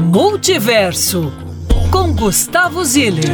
Multiverso com Gustavo Ziller.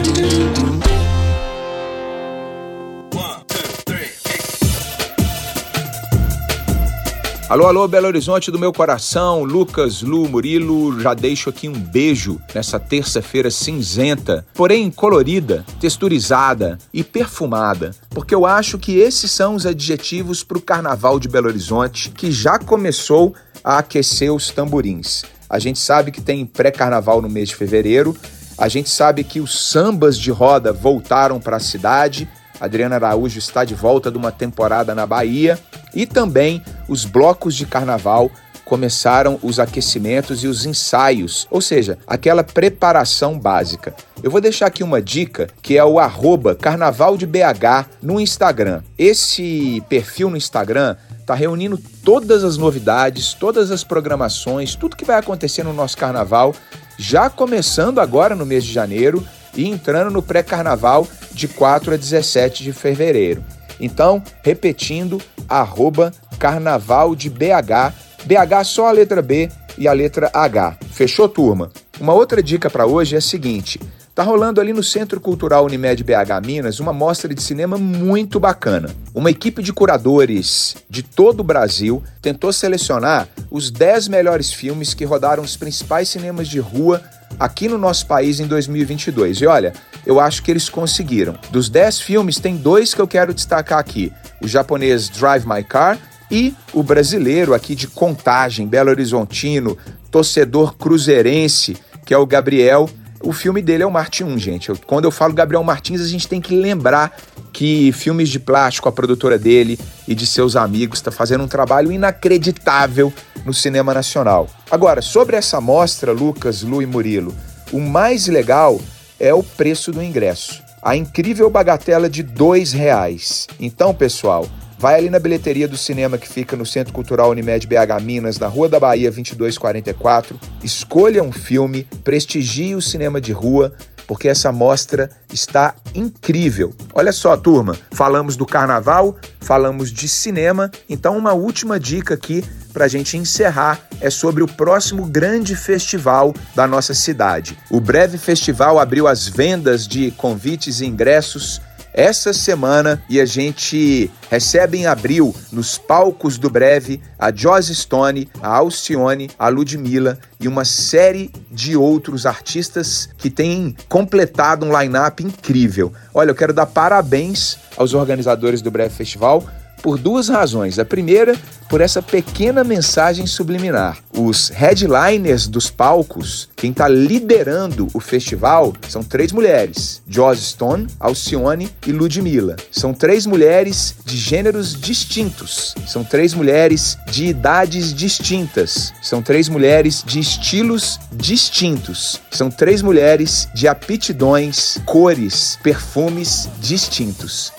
Alô, alô, Belo Horizonte do meu coração, Lucas, Lu, Murilo, já deixo aqui um beijo nessa terça-feira cinzenta, porém colorida, texturizada e perfumada, porque eu acho que esses são os adjetivos para o Carnaval de Belo Horizonte que já começou a aquecer os tamborins. A gente sabe que tem pré-carnaval no mês de fevereiro, a gente sabe que os sambas de roda voltaram para a cidade Adriana Araújo está de volta de uma temporada na Bahia e também os blocos de carnaval começaram os aquecimentos e os ensaios, ou seja, aquela preparação básica. Eu vou deixar aqui uma dica que é o arroba Carnaval de BH no Instagram. Esse perfil no Instagram está reunindo todas as novidades, todas as programações, tudo que vai acontecer no nosso carnaval, já começando agora no mês de janeiro e entrando no pré-carnaval de 4 a 17 de fevereiro. Então, repetindo, arroba carnaval de BH, BH só a letra B e a letra H. Fechou, turma? Uma outra dica para hoje é a seguinte: Tá rolando ali no Centro Cultural Unimed BH Minas uma mostra de cinema muito bacana. Uma equipe de curadores de todo o Brasil tentou selecionar os 10 melhores filmes que rodaram os principais cinemas de rua aqui no nosso país em 2022. E olha, eu acho que eles conseguiram. Dos 10 filmes, tem dois que eu quero destacar aqui: o japonês Drive My Car e o brasileiro aqui de Contagem, Belo Horizontino, torcedor cruzeirense, que é o Gabriel. O filme dele é o Marte 1, gente. Eu, quando eu falo Gabriel Martins, a gente tem que lembrar que Filmes de Plástico, a produtora dele e de seus amigos, está fazendo um trabalho inacreditável no cinema nacional. Agora, sobre essa mostra, Lucas, Lu e Murilo, o mais legal é o preço do ingresso. A incrível bagatela de dois reais. Então, pessoal, vai ali na bilheteria do cinema que fica no Centro Cultural Unimed BH Minas, na Rua da Bahia 2244. Escolha um filme, prestigie o cinema de rua, porque essa mostra está incrível. Olha só, turma, falamos do carnaval, falamos de cinema, então uma última dica aqui para a gente encerrar é sobre o próximo grande festival da nossa cidade. O Breve Festival abriu as vendas de convites e ingressos essa semana e a gente recebe em abril nos palcos do Breve a Joss Stone, a Alcione, a Ludmilla e uma série de outros artistas que têm completado um line-up incrível. Olha, eu quero dar parabéns aos organizadores do Breve Festival por duas razões. A primeira, por essa pequena mensagem subliminar. Os headliners dos palcos, quem está liderando o festival, são três mulheres: Joss Stone, Alcione e Ludmilla. São três mulheres de gêneros distintos. São três mulheres de idades distintas. São três mulheres de estilos distintos. São três mulheres de aptidões, cores, perfumes distintos.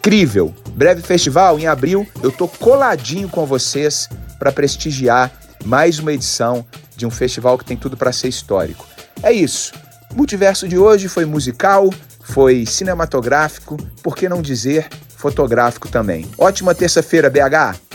Incrível! Breve festival em abril, eu tô coladinho com vocês para prestigiar mais uma edição de um festival que tem tudo para ser histórico. É isso. O multiverso de hoje foi musical, foi cinematográfico, por que não dizer fotográfico também. Ótima terça-feira, BH!